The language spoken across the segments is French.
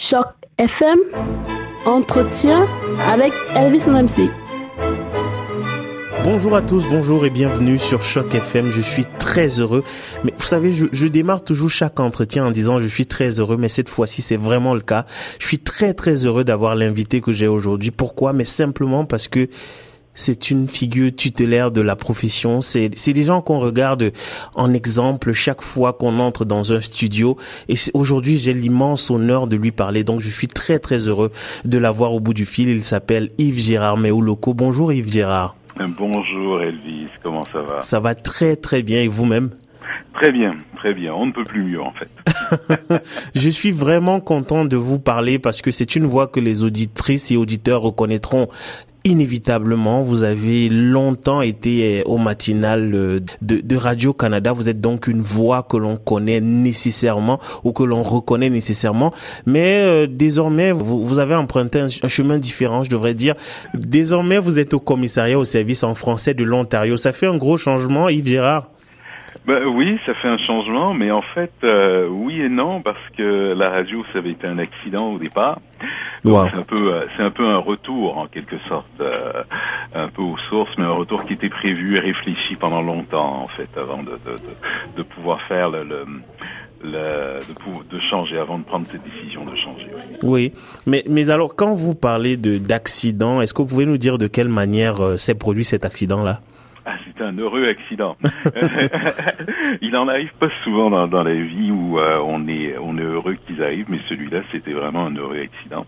Choc FM, entretien avec Elvis MC. Bonjour à tous, bonjour et bienvenue sur Choc FM. Je suis très heureux. Mais vous savez, je, je, démarre toujours chaque entretien en disant je suis très heureux, mais cette fois-ci c'est vraiment le cas. Je suis très très heureux d'avoir l'invité que j'ai aujourd'hui. Pourquoi? Mais simplement parce que c'est une figure tutélaire de la profession. C'est des gens qu'on regarde en exemple chaque fois qu'on entre dans un studio. Et aujourd'hui, j'ai l'immense honneur de lui parler. Donc, je suis très, très heureux de l'avoir au bout du fil. Il s'appelle Yves Gérard Méouloco. Bonjour Yves Gérard. Bonjour Elvis, comment ça va? Ça va très, très bien. Et vous-même? Très bien, très bien. On ne peut plus mieux en fait. je suis vraiment content de vous parler parce que c'est une voix que les auditrices et auditeurs reconnaîtront inévitablement, vous avez longtemps été euh, au matinal euh, de, Radio-Canada. Vous êtes donc une voix que l'on connaît nécessairement ou que l'on reconnaît nécessairement. Mais euh, désormais, vous, avez emprunté un, chemin différent, je devrais dire. Désormais, vous êtes au commissariat au service en français de l'Ontario. Ça fait un gros changement, Yves Gérard bah, oui, ça fait un changement, mais en fait, oui et non, parce que la radio, ça avait été un accident au départ. C'est un peu, euh, c'est un peu un retour en quelque sorte, euh, un peu aux sources, mais un retour qui était prévu et réfléchi pendant longtemps en fait, avant de, de, de, de pouvoir faire le, le le, de, de, changer avant de prendre cette décision de changer. Oui, mais mais alors quand vous parlez de d'accident, est-ce que vous pouvez nous dire de quelle manière euh, s'est produit cet accident c'est un heureux accident. il en arrive pas souvent dans, la vie où euh, on est on est heureux qu'ils arrivent, mais celui-là c'était vraiment un heureux accident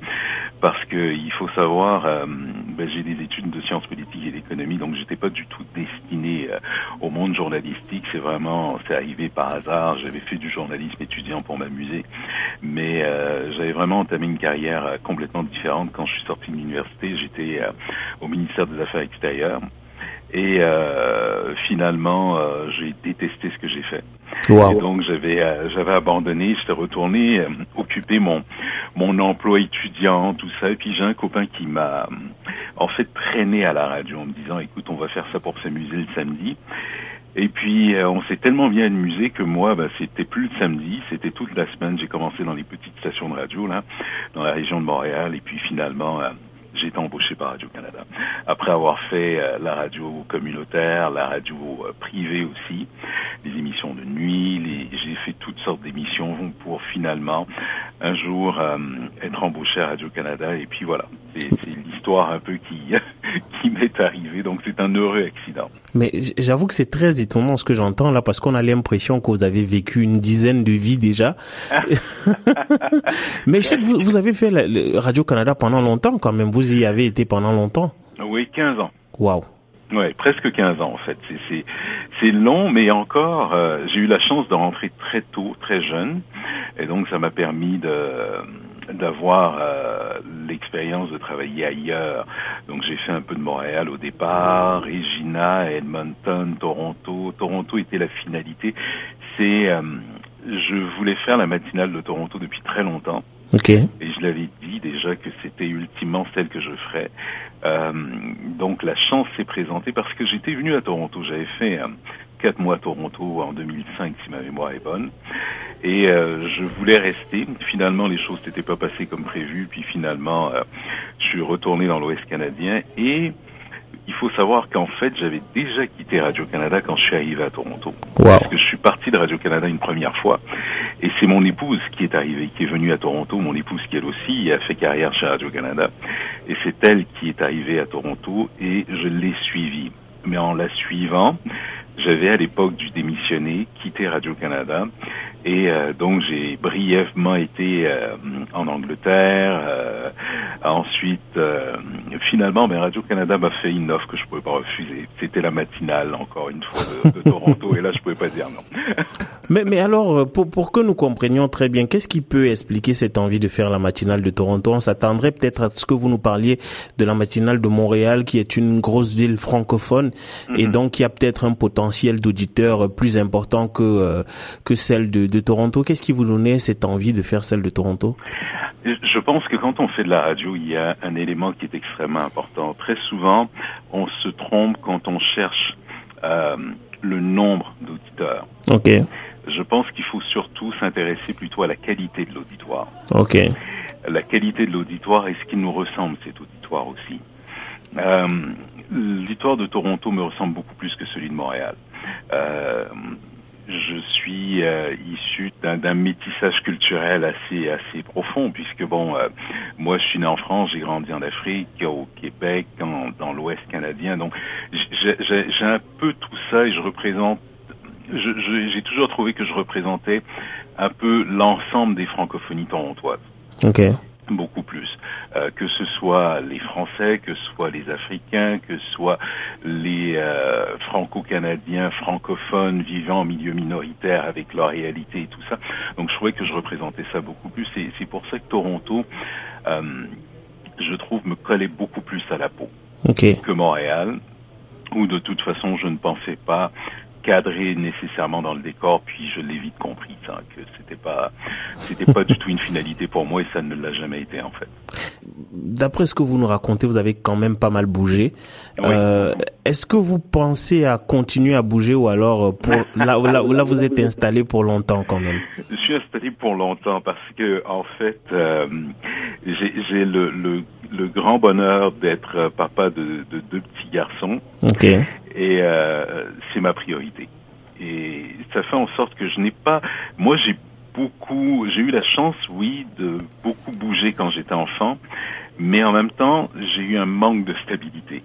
parce que il faut savoir, euh, ben, j'ai des études de sciences politiques et d'économie, donc j'étais pas du tout destiné euh, au monde journalistique. C'est vraiment c'est arrivé par hasard. J'avais fait du journalisme étudiant pour m'amuser, mais j'avais vraiment entamé une carrière complètement différente quand je suis sorti de l'université. J'étais au ministère des Affaires extérieures et euh, finalement, euh, j'ai détesté ce que j'ai fait. Et donc j'avais euh, j'avais abandonné, j'étais retourné euh, occuper mon mon emploi étudiant, tout ça. Et puis j'ai un copain qui m'a en fait traîné à la radio en me disant, écoute, on va faire ça pour s'amuser le samedi. Et puis on s'est tellement bien amusé que moi, bah, c'était plus le samedi, c'était toute la semaine. J'ai commencé dans les petites stations de radio là, dans la région de Montréal, et puis finalement j'ai été embauché par Radio-Canada. Après avoir fait euh, la radio communautaire, la radio euh, privée aussi, des émissions de nuit, j'ai fait toutes sortes d'émissions pour finalement un jour euh, être embauché à Radio-Canada. Et puis voilà, c'est l'histoire un peu qui, qui m'est arrivée. Donc c'est un heureux accident. Mais j'avoue que c'est très étonnant ce que j'entends là, parce qu'on a l'impression que vous avez vécu une dizaine de vies déjà. Mais je sais que vous, vous avez fait Radio-Canada pendant longtemps quand même. Vous y avez été pendant longtemps. Oui, 15 ans. Waouh. Ouais, presque 15 ans en fait. C'est c'est long, mais encore, euh, j'ai eu la chance de rentrer très tôt, très jeune, et donc ça m'a permis de d'avoir euh, l'expérience de travailler ailleurs. Donc j'ai fait un peu de Montréal au départ, Regina, Edmonton, Toronto. Toronto était la finalité. C'est, euh, je voulais faire la matinale de Toronto depuis très longtemps. Okay. Et je l'avais dit déjà que c'était ultimement celle que je ferais. Euh, donc la chance s'est présentée parce que j'étais venu à Toronto. J'avais fait euh, quatre mois à Toronto en 2005, si ma mémoire est bonne. Et euh, je voulais rester. Finalement, les choses n'étaient pas passées comme prévu. Puis finalement, euh, je suis retourné dans l'Ouest canadien et il faut savoir qu'en fait, j'avais déjà quitté Radio-Canada quand je suis arrivé à Toronto. Parce que je suis parti de Radio-Canada une première fois. Et c'est mon épouse qui est arrivée, qui est venue à Toronto. Mon épouse qui, elle aussi, a fait carrière chez Radio-Canada. Et c'est elle qui est arrivée à Toronto et je l'ai suivie. Mais en la suivant, j'avais à l'époque dû démissionner, quitter Radio-Canada. Et euh, donc j'ai brièvement été euh, en Angleterre. Euh, ensuite, finalement, ben, Radio-Canada m'a fait une offre que je pouvais pas refuser. C'était la matinale, encore une fois, de, de Toronto. et là, je pouvais pas dire non. mais, mais alors, pour, pour que nous comprenions très bien, qu'est-ce qui peut expliquer cette envie de faire la matinale de Toronto? On s'attendrait peut-être à ce que vous nous parliez de la matinale de Montréal, qui est une grosse ville francophone, et mhm. donc il y a peut-être un potentiel d'auditeurs plus important que, que celle de de Toronto. Qu'est-ce qui vous donnait cette envie de faire celle de Toronto? Je pense que quand on fait de la radio, il y a un élément qui est extrêmement important. Très souvent, on se trompe quand on cherche euh, le nombre d'auditeurs. Ok. Je pense qu'il faut surtout s'intéresser plutôt à la qualité de l'auditoire. Ok. la qualité de l'auditoire et ce qui nous ressemble cet auditoire aussi. Euh, l'auditoire de Toronto me ressemble beaucoup plus que celui de Montréal. Euh, je suis euh, issu d'un métissage culturel assez assez profond puisque bon euh, moi je suis né en France j'ai grandi en Afrique au Québec dans l'Ouest canadien donc j'ai un peu tout ça et je représente j'ai toujours trouvé que je représentais un peu l'ensemble des francophonies torontoises. Ok beaucoup plus. Euh, que ce soit les Français, que ce soit les Africains, que ce soit les euh, Franco-Canadiens, francophones vivant en milieu minoritaire avec leur réalité et tout ça. Donc je trouvais que je représentais ça beaucoup plus. Et c'est pour ça que Toronto, euh, je trouve, me collait beaucoup plus à la peau que Montréal, où de toute façon je ne pensais pas cadré nécessairement dans le décor, puis je l'ai vite compris, ça, que c'était pas, c'était pas du tout une finalité pour moi et ça ne l'a jamais été en fait. D'après ce que vous nous racontez, vous avez quand même pas mal bougé. Euh, Est-ce que vous pensez à continuer à bouger ou alors euh, pour là, là, là vous êtes installé pour longtemps quand même? Je suis installé pour longtemps parce que en fait, euh, j'ai le, le, le, grand bonheur d'être papa de, de, deux petits garçons. Ok. Et euh, c'est ma priorité. Et ça fait en sorte que je n'ai pas. Moi, j'ai beaucoup. J'ai eu la chance, oui, de beaucoup bouger quand j'étais enfant, mais en même temps, j'ai eu un manque de stabilité.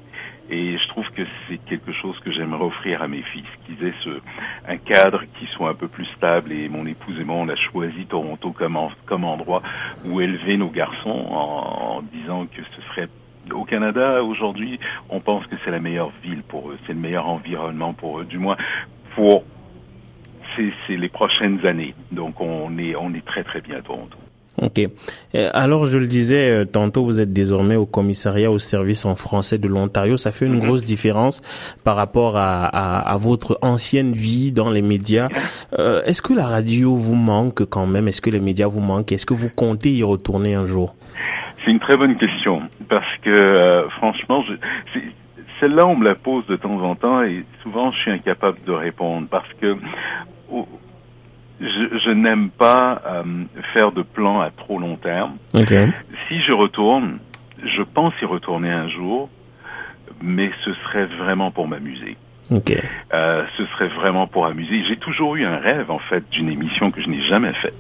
Et je trouve que c'est quelque chose que j'aimerais offrir à mes fils, qu'ils aient ce, un cadre qui soit un peu plus stable. Et mon épouse et moi, on a choisi Toronto comme, comme endroit où élever nos garçons en, en disant que ce serait au Canada, aujourd'hui, on pense que c'est la meilleure ville pour eux, c'est le meilleur environnement pour eux, du moins pour c'est les prochaines années. Donc on est on est très très bien à Toronto. Ok. Alors, je le disais euh, tantôt, vous êtes désormais au commissariat au service en français de l'Ontario. Ça fait une mhm. grosse différence par rapport à, à, à, votre ancienne vie dans les médias. Euh, Est-ce que la radio vous manque quand même? Est-ce que les médias vous manquent? Est-ce que vous comptez y retourner un jour? C'est une très bonne question parce que euh, franchement, je, celle-là on me la pose de temps en temps et souvent je suis incapable de répondre parce que oh, je, je n'aime pas euh, faire de plans à trop long terme. Si je retourne, je pense y retourner un jour, mais ce serait vraiment pour m'amuser. Okay. Euh, ce serait vraiment pour amuser. J'ai toujours eu un rêve en fait d'une émission que je n'ai jamais faite.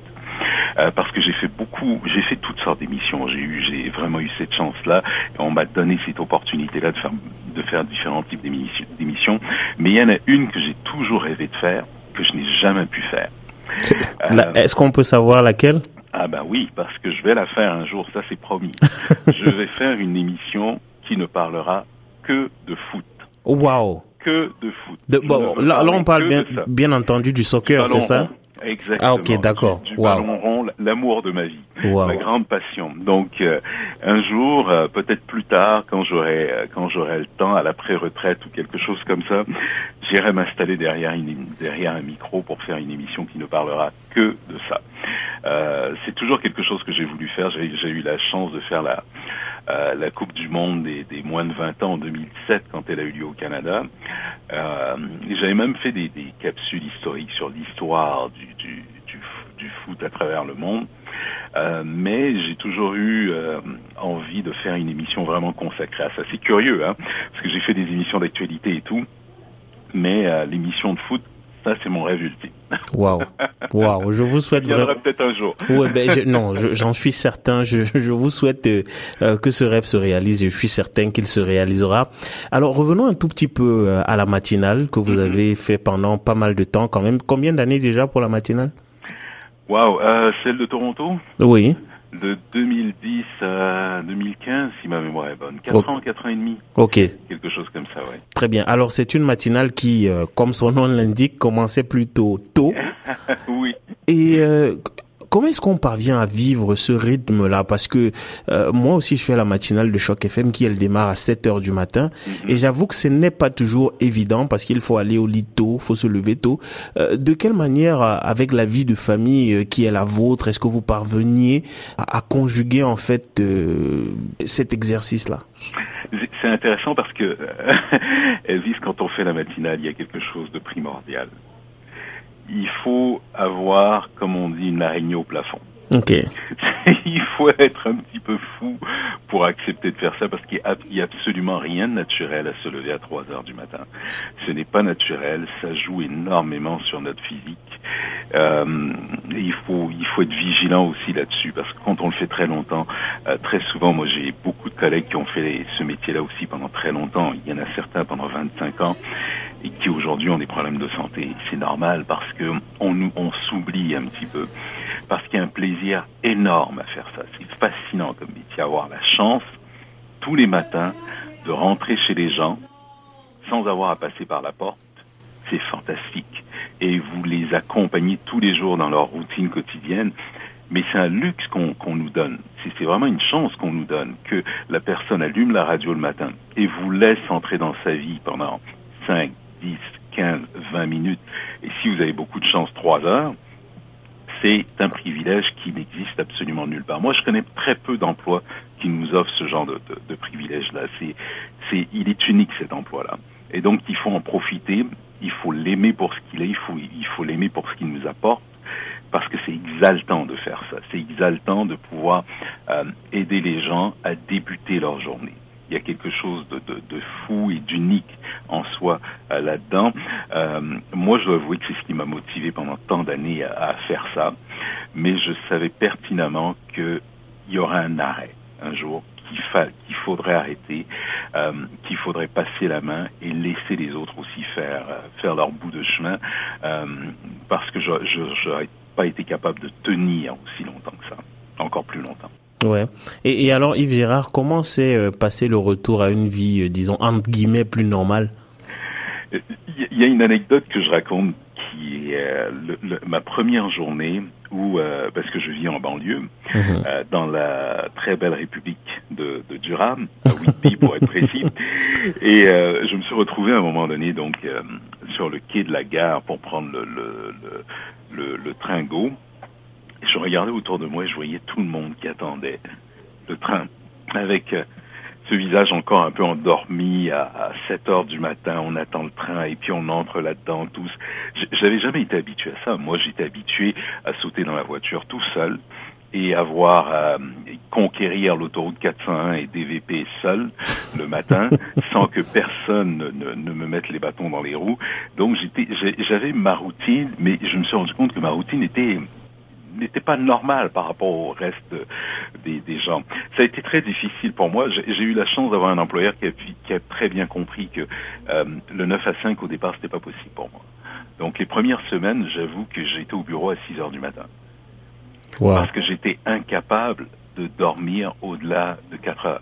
Euh, parce que j'ai fait beaucoup, j'ai fait toutes sortes d'émissions. J'ai eu, j'ai vraiment eu cette chance-là. On m'a donné cette opportunité-là de faire, de faire différents types d'émissions. Mais il y en a une que j'ai toujours rêvé de faire, que je n'ai jamais pu faire. Euh, est-ce qu'on peut savoir laquelle? Ah ben oui, parce que je vais la faire un jour, ça c'est promis. je vais faire une émission qui ne parlera que de foot. Wow. Que de foot. bon, là, là, on parle bien, bien entendu du soccer, c'est ça? Exactement. Ah ok, d'accord. Rond, l'amour de ma vie, ma grande passion. Donc euh, un jour, euh, peut-être plus tard, quand j'aurai euh, quand j'aurai le temps, à la pré-retraite ou quelque chose comme ça, j'irai m'installer derrière une, derrière un micro pour faire une émission qui ne parlera que de ça. c'est toujours quelque chose que j'ai voulu faire. J'ai eu la chance de faire la euh, la Coupe du Monde des, des, moins de 20 ans en 2007 quand elle a eu lieu au Canada. Euh, J'avais même fait des, des, capsules historiques sur l'histoire du, du, du, foot à travers le monde. Euh, mais j'ai toujours eu euh, envie de faire une émission vraiment consacrée à ça. C'est curieux, hein, parce que j'ai fait des émissions d'actualité et tout, mais euh, l'émission de foot, ça, c'est mon rêve ultime. Waouh, waouh, je vous souhaite. Il viendra peut-être un jour. Ouais, ben je, non, j'en suis certain. Je, je vous souhaite euh, que ce rêve se réalise. Je suis certain qu'il se réalisera. Alors revenons un tout petit peu à la matinale que vous mm-hmm. avez fait pendant pas mal de temps, quand même. Combien d'années déjà pour la matinale? Waouh, euh, celle de Toronto? Oui de 2010 à 2015, si ma mémoire est bonne. 4 ans, 4 ans et demi. Ok. Quelque chose comme ça, ouais. Très bien. Alors, c'est une matinale qui, euh, comme son nom l'indique, commençait plutôt tôt. oui. Et euh, comment est-ce qu'on parvient à vivre ce rythme-là? Parce que euh, moi aussi, je fais la matinale de Choc FM qui, elle, démarre à 7 heures du matin. Mhm. Et j'avoue que ce n'est pas toujours évident parce qu'il faut aller au lit tôt, faut se lever tôt. Euh, de quelle manière, euh, avec la vie de famille qui est la vôtre, est-ce que vous parveniez à, à conjuguer en fait cet exercice-là? C'est intéressant parce que Elvis, quand on fait la matinale, il y a quelque chose de primordial il faut avoir, comme on dit, une araignée au plafond. Ok. il faut être un petit peu fou pour accepter de faire ça parce qu'il n'y a, absolument rien de naturel à se lever à 3 heures du matin. Ce n'est pas naturel, ça joue énormément sur notre physique. Euh, il faut il faut être vigilant aussi là-dessus parce que quand on le fait très longtemps, euh, très souvent, moi j'ai beaucoup de collègues qui ont fait ce métier-là aussi pendant très longtemps. Il y en a certains pendant 25 ans et qui aujourd'hui ont des problèmes de santé. C'est normal parce que on, s'oublie un petit peu parce qu'il y a un plaisir énorme à faire ça. C'est fascinant comme métier, avoir la chance tous les matins de rentrer chez les gens sans avoir à passer par la porte. C'est fantastique. Et vous les accompagnez tous les jours dans leur routine quotidienne. Mais c'est un luxe qu'on nous donne. C'est vraiment une chance qu'on nous donne que la personne allume la radio le matin et vous laisse entrer dans sa vie pendant 5, 10, 15, 20 minutes. Et si vous avez beaucoup de chance, 3 heures, c'est un privilège qui n'existe absolument nulle part. Moi, je connais très peu d'emplois qui nous offrent ce genre de, de, de privilège-là. C'est, c'est, il est unique cet emploi-là. Et donc, il faut en profiter. Il faut l'aimer pour ce qu'il est. Il faut, il faut l'aimer pour ce qu'il nous apporte. Parce que c'est exaltant de faire ça. C'est exaltant de pouvoir euh, aider les gens à débuter leur journée il y a quelque chose de, de, de fou et d'unique en soi euh, là-dedans. Euh, moi, je dois avouer que c'est ce qui m'a motivé pendant tant d'années à, à, faire ça, mais je savais pertinemment qu'il y aura un arrêt un jour qu'il fa qu'il faudrait arrêter, euh, qu'il faudrait passer la main et laisser les autres aussi faire euh, faire leur bout de chemin, euh, parce que je n'aurais pas été capable de tenir aussi longtemps que ça, encore plus longtemps. Ouais. Et, et, alors, Yves Gérard, comment s'est euh, passé le retour à une vie, euh, disons, entre guillemets, plus normale? Il y a une anecdote que je raconte qui est euh, le, le, ma première journée où, euh, parce que je vis en banlieue, mmh. euh, dans la très belle République de, de Durham, à Whitby pour être précis, et je me suis retrouvé à un moment donné donc sur le quai de la gare pour prendre le, le, le, Je regardais autour de moi et je voyais tout le monde qui attendait le train avec euh, ce visage encore un peu endormi à, à 7 heures du matin, on attend le train et puis on entre là-dedans tous. J'avais jamais été habitué à ça. Moi, j'étais habitué à sauter dans la voiture tout seul et avoir à conquérir l'autoroute 401 et DVP seul le matin sans que personne ne, ne, me mette les bâtons dans les roues. Donc j'étais j'avais ma routine, mais je me suis rendu compte que ma routine était n'était pas normal par rapport au reste des, des, gens. Ça a été très difficile pour moi. J'ai eu la chance d'avoir un employeur qui a, qui a, très bien compris que euh, le 9 à 5 au départ, c'était pas possible pour moi. Donc les premières semaines, j'avoue que j'étais au bureau à 6 heures du matin. Wow. Parce que j'étais incapable de dormir au-delà de 4 heures.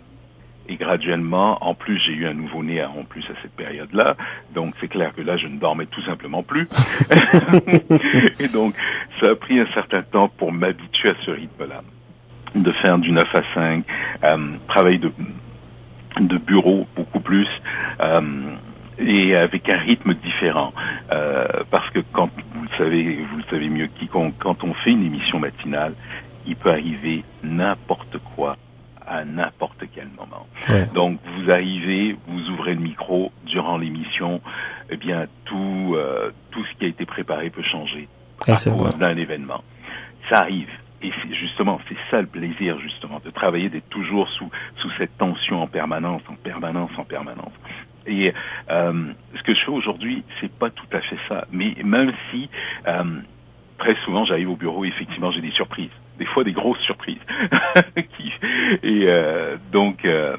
Et graduellement, en plus, j'ai eu un nouveau-né en plus à cette période-là. Donc, c'est clair que là, je ne dormais tout simplement plus. et donc, ça a pris un certain temps pour m'habituer à ce rythme-là. De faire du 9 à 5, euh, travail de, de bureau beaucoup plus. Euh, et avec un rythme différent. Euh, parce que quand vous le savez, vous le savez mieux que quiconque, quand on fait une émission matinale, il peut arriver n'importe quoi à n'importe quel moment. Ouais. Donc vous arrivez, vous ouvrez le micro durant l'émission, eh bien tout euh, tout ce qui a été préparé peut changer ah, à cause d'un événement. Ça arrive. Et c'est justement, c'est ça le plaisir justement de travailler, d'être toujours sous sous cette tension en permanence, en permanence, en permanence. Et euh, ce que je fais aujourd'hui, c'est pas tout à fait ça. Mais même si euh, très souvent j'arrive au bureau, effectivement, j'ai des surprises des fois des grosses surprises. et euh, donc, euh,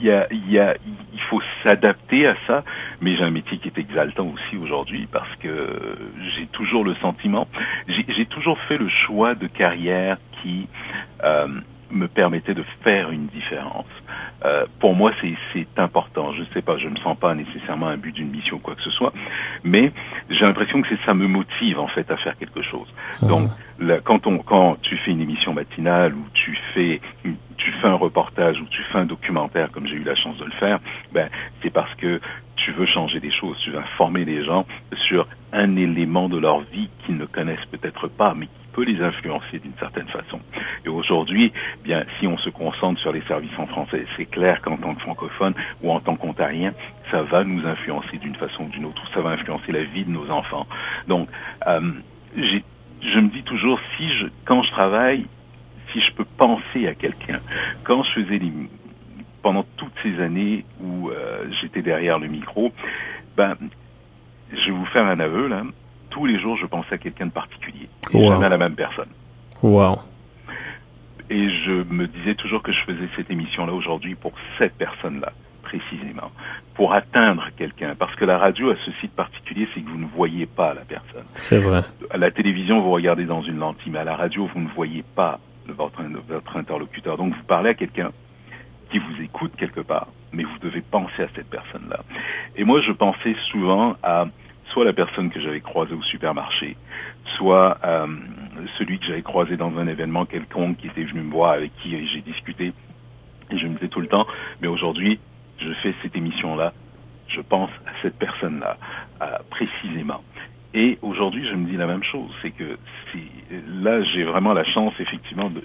y a, y a, il faut s'adapter à ça, mais j'ai un métier qui est exaltant aussi aujourd'hui parce que j'ai toujours le sentiment, j'ai toujours fait le choix de carrière qui euh, me permettait de faire une différence. Euh, pour moi, c'est important. Je ne sais pas, je ne me sens pas nécessairement un but d'une mission ou quoi que ce soit, mais j'ai l'impression que ça me motive en fait à faire quelque chose. Mmh. Donc, là, quand on, quand tu fais une émission matinale ou tu fais, tu fais un reportage ou tu fais un documentaire, comme j'ai eu la chance de le faire, ben c'est parce que tu veux changer des choses, tu veux informer les gens sur un élément de leur vie qu'ils ne connaissent peut-être pas, mais peut les influencer d'une certaine façon. Et aujourd'hui, bien, si on se concentre sur les services en français, c'est clair qu'en tant que francophone ou en tant qu'ontarien, ça va nous influencer d'une façon ou d'une autre, ça va influencer la vie de nos enfants. Donc, euh, je me dis toujours, si je, quand je travaille, si je peux penser à quelqu'un, quand je faisais les, pendant toutes ces années où euh, j'étais derrière le micro, ben, je vais vous faire un aveu là. Tous les jours, je pensais à quelqu'un de particulier, et Wow. jamais à la même personne. Wow. Et je me disais toujours que je faisais cette émission-là aujourd'hui pour cette personne-là, précisément, pour atteindre quelqu'un. Parce que la radio a ce site particulier, c'est que vous ne voyez pas la personne. C'est vrai. À la télévision, vous regardez dans une lentille, mais à la radio, vous ne voyez pas votre interlocuteur. Donc, vous parlez à quelqu'un qui vous écoute quelque part, mais vous devez penser à cette personne-là. Et moi, je pensais souvent à soit la personne que j'avais croisée au supermarché, soit euh, celui que j'avais croisé dans un événement quelconque qui était venu me voir, avec qui j'ai discuté. Et je me disais tout le temps, mais aujourd'hui, je fais cette émission-là, je pense à cette personne-là, euh, précisément. Et aujourd'hui, je me dis la même chose, c'est que là, j'ai vraiment la chance, effectivement, de,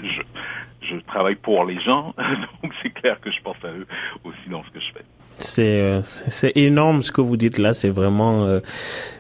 je travaille pour les gens, donc c'est clair que je pense à eux aussi dans ce que je fais. C'est euh, c'est énorme ce que vous dites là. C'est vraiment, euh,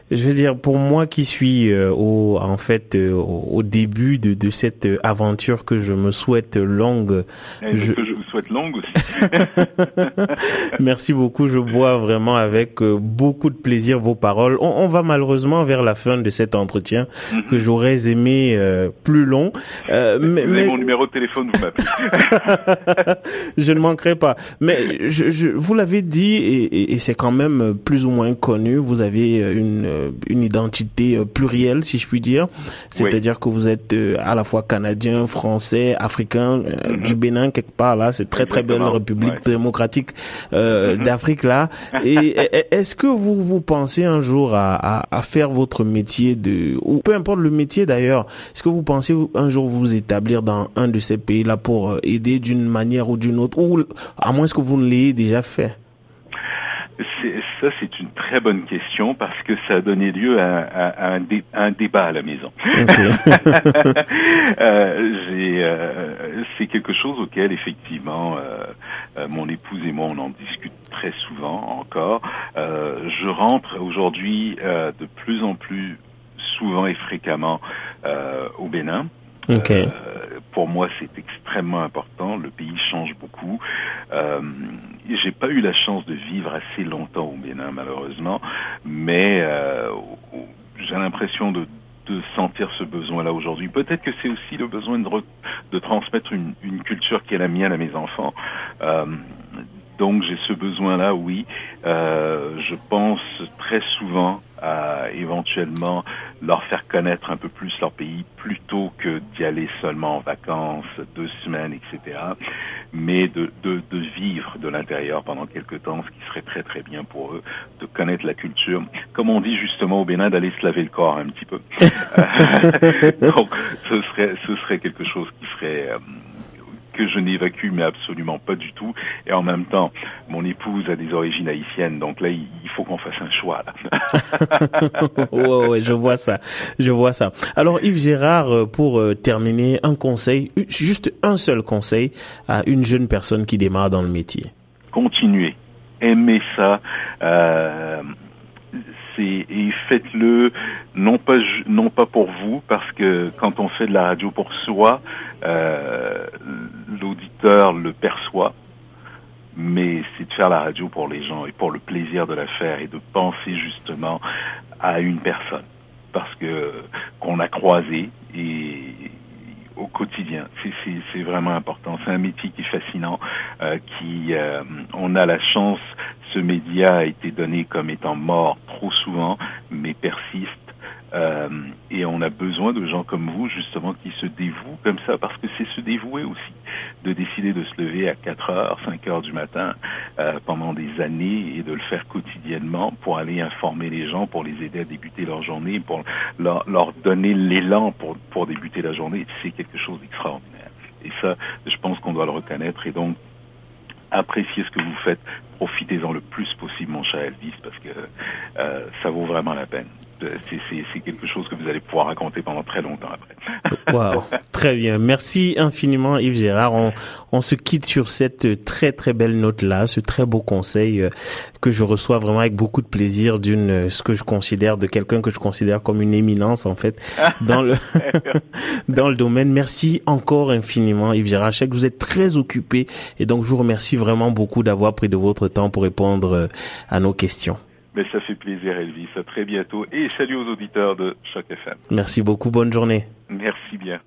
je veux dire, pour moi qui suis euh, au en fait euh, au début de, de cette aventure que je me souhaite longue. Et Je- que je vous souhaite longue aussi. Merci beaucoup. Je bois vraiment avec beaucoup de plaisir vos paroles. On, on va malheureusement vers la fin de cet entretien que j'aurais aimé plus long. Mais, Vous avez mais- mon numéro de téléphone. je ne manquerai pas. Mais je, je, vous l'avez dit, et, c'est quand même plus ou moins connu, vous avez une, euh, une identité euh, plurielle, si je puis dire. C'est-à-dire que vous êtes euh, à la fois canadien, français, africain, euh, Mhm. du Bénin, quelque part là. C'est très très belle. République Ouais. démocratique euh, Mhm. d'Afrique là. Et est-ce que vous vous pensez un jour à, à, à faire votre métier de, ou peu importe le métier d'ailleurs, est-ce que vous pensez un jour vous établir dans un de ces pays-là pour euh, aider d'une manière ou d'une autre, ou à moins que vous ne l'ayez déjà fait? Ça, c'est une très bonne question parce que ça a donné lieu à, à- à un, dé- à un débat à la maison. Euh, euh, c'est quelque chose auquel effectivement euh, mon épouse et moi on en discute très souvent encore. Je rentre aujourd'hui de plus en plus souvent et fréquemment au Bénin. Ok. Euh, pour moi, c'est extrêmement important. Le pays change beaucoup. Euh, j'ai pas eu la chance de vivre assez longtemps au Bénin, malheureusement, mais euh, j'ai l'impression de, sentir ce besoin-là aujourd'hui. Peut-être que c'est aussi le besoin de, re- de transmettre une, une culture qui est la mienne à mes enfants. Euh, donc j'ai ce besoin-là, oui. Euh, je pense très souvent à éventuellement leur faire connaître un peu plus leur pays plutôt que d'y aller seulement en vacances, deux semaines, etc. Mais de, de, de vivre de l'intérieur pendant quelques temps, ce qui serait très très bien pour eux, de connaître la culture. Comme on dit justement au Bénin, d'aller se laver le corps un petit peu. Donc ce serait, ce serait quelque chose qui serait... euh, que je n'évacue mais absolument pas du tout. Et en même temps, mon épouse a des origines haïtiennes, donc là, il faut qu'on fasse un choix. Ouais, ouais, je vois ça. Je vois ça. Alors Yves Gérard, euh, pour euh, terminer, un conseil, juste un seul conseil à une jeune personne qui démarre dans le métier. Continuez, aimez ça. Euh, et faites-le non pas non pas pour vous parce que quand on fait de la radio pour soi, euh, l'auditeur le perçoit, mais c'est de faire la radio pour les gens et pour le plaisir de la faire et de penser justement à une personne parce que qu'on a croisé et au quotidien. C'est- vraiment important. C'est un métier qui est fascinant, euh, qui euh, on a la chance. Ce média a été donné comme étant mort trop souvent, mais persiste. Euh, et on a besoin de gens comme vous, justement, qui se dévouent comme ça, parce que c'est se dévouer aussi, de décider de se lever à 4 heures, 5 heures du matin euh, pendant des années et de le faire quotidiennement pour aller informer les gens, pour les aider à débuter leur journée, pour leur, leur donner l'élan pour, pour débuter la journée. C'est quelque chose d'extraordinaire. Et ça, je pense qu'on doit le reconnaître et donc appréciez ce que vous faites, profitez-en le plus possible, mon cher Elvis, parce que euh, ça vaut vraiment la peine. C'est quelque chose que vous allez pouvoir raconter pendant très longtemps après. Wow, très bien. Merci infiniment Yves Gérard. On, on se quitte sur cette très très belle note là, ce très beau conseil euh, que je reçois vraiment avec beaucoup de plaisir d'une euh, ce que je considère de quelqu'un que je considère comme une éminence en fait dans le dans le domaine. Merci encore infiniment Yves Gérard. Je sais que vous êtes très occupé et donc je vous remercie vraiment beaucoup d'avoir pris de votre temps pour répondre euh, à nos questions. Mais ça fait plaisir Elvis. À très bientôt et salut aux auditeurs de Choc FM. Merci beaucoup. Bonne journée. Merci bien.